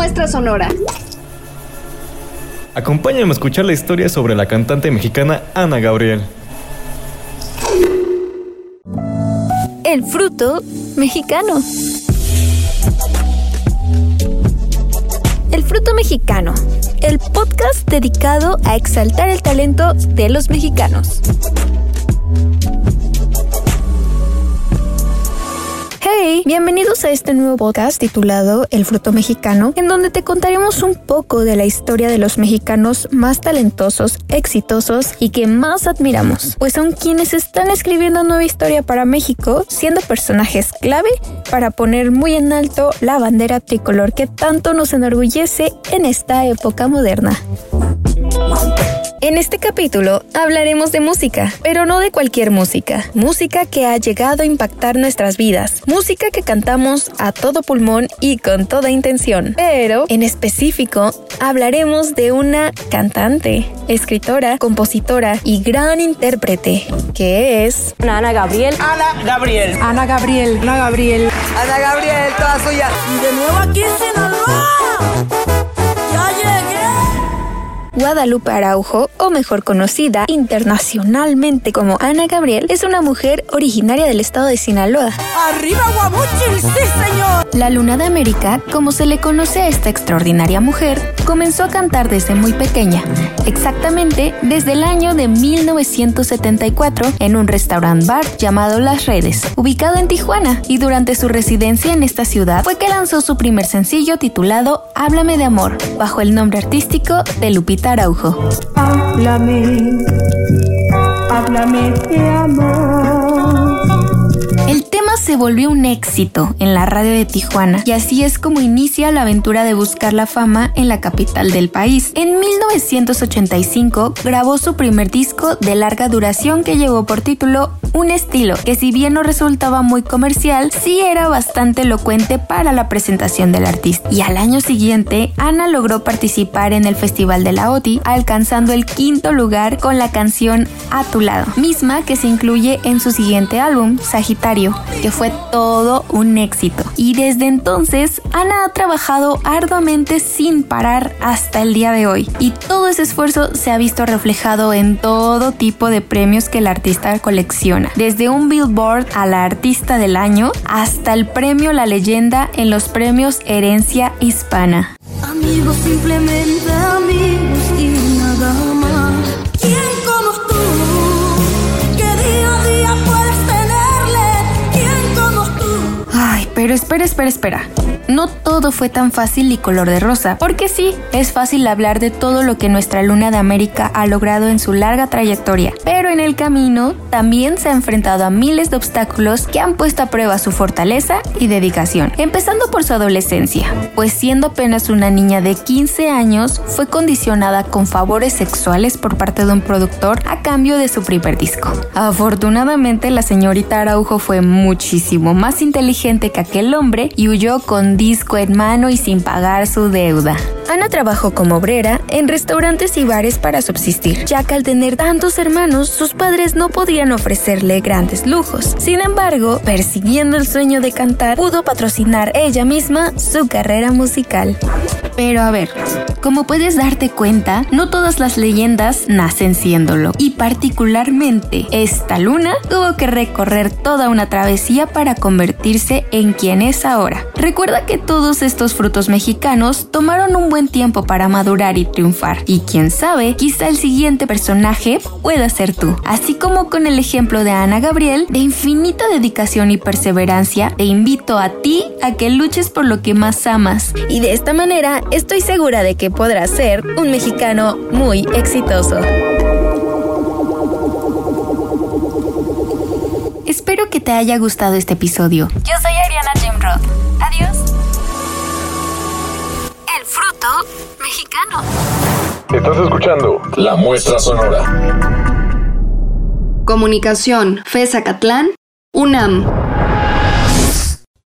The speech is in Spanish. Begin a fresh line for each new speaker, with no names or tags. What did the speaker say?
Muestra sonora.
Acompáñame a escuchar la historia sobre la cantante mexicana Ana Gabriel.
El fruto mexicano. El fruto mexicano, el podcast dedicado a exaltar el talento de los mexicanos. Hey, bienvenidos a este nuevo podcast titulado El fruto mexicano, en donde te contaremos un poco de la historia de los mexicanos más talentosos, exitosos y que más admiramos, pues son quienes están escribiendo nueva historia para México, siendo personajes clave para poner muy en alto la bandera tricolor que tanto nos enorgullece en esta época moderna. En este capítulo hablaremos de música, pero no de cualquier música. Música que ha llegado a impactar nuestras vidas. Música que cantamos a todo pulmón y con toda intención. Pero, en específico, hablaremos de una cantante, escritora, compositora y gran intérprete, que es
Ana Gabriel.
Ana Gabriel.
Ana Gabriel.
Ana Gabriel.
Ana Gabriel, toda suya.
Y de nuevo aquí en Sinaloa.
Guadalupe Araujo, o mejor conocida internacionalmente como Ana Gabriel, es una mujer originaria del estado de Sinaloa.
¡Arriba Guamuchil, sí señor!
La Luna de América, como se le conoce a esta extraordinaria mujer, comenzó a cantar desde muy pequeña, exactamente desde el año de 1974 en un restaurant bar llamado Las Redes, ubicado en Tijuana, y durante su residencia en esta ciudad fue que lanzó su primer sencillo titulado Háblame de amor, bajo el nombre artístico de Lupita Araujo.
Háblame, háblame de amor.
Se volvió un éxito en la radio de Tijuana y así es como inicia la aventura de buscar la fama en la capital del país. En 1985 grabó su primer disco de larga duración que llevó por título Un estilo, que si bien no resultaba muy comercial, sí era bastante elocuente para la presentación del artista. Y al año siguiente, Ana logró participar en el Festival de la OTI, alcanzando el quinto lugar con la canción A tu lado, misma que se incluye en su siguiente álbum, Sagitario, fue todo un éxito. Y desde entonces, Ana ha trabajado arduamente sin parar hasta el día de hoy. Y todo ese esfuerzo se ha visto reflejado en todo tipo de premios que el artista colecciona. Desde un Billboard a la Artista del Año hasta el premio La Leyenda en los premios Herencia Hispana.
Simplemente
pero espera, espera, espera. No todo fue tan fácil y color de rosa, porque sí, es fácil hablar de todo lo que nuestra Luna de América ha logrado en su larga trayectoria, pero en el camino también se ha enfrentado a miles de obstáculos que han puesto a prueba su fortaleza y dedicación, empezando por su adolescencia, pues siendo apenas una niña de 15 años, fue condicionada con favores sexuales por parte de un productor a cambio de su primer disco. Afortunadamente, la señorita Araujo fue muchísimo más inteligente que aquel hombre y huyó con disco en mano y sin pagar su deuda. Ana trabajó como obrera en restaurantes y bares para subsistir, ya que al tener tantos hermanos, sus padres no podían ofrecerle grandes lujos. Sin embargo, persiguiendo el sueño de cantar, pudo patrocinar ella misma su carrera musical. Pero a ver, como puedes darte cuenta, no todas las leyendas nacen siéndolo, y particularmente esta luna tuvo que recorrer toda una travesía para convertirse en quien es ahora. Recuerda que todos estos frutos mexicanos tomaron un buen tiempo para madurar y triunfar, y quién sabe, quizá el siguiente personaje pueda ser tú. Así como con el ejemplo de Ana Gabriel, de infinita dedicación y perseverancia, te invito a ti a que luches por lo que más amas, y de esta manera estoy segura de que podrás ser un mexicano muy exitoso. Espero que te haya gustado este episodio. Yo soy Ariana Jimrod. Adiós. Mexicano.
Estás escuchando La Muestra Sonora.
Comunicación, FESACatlán, UNAM.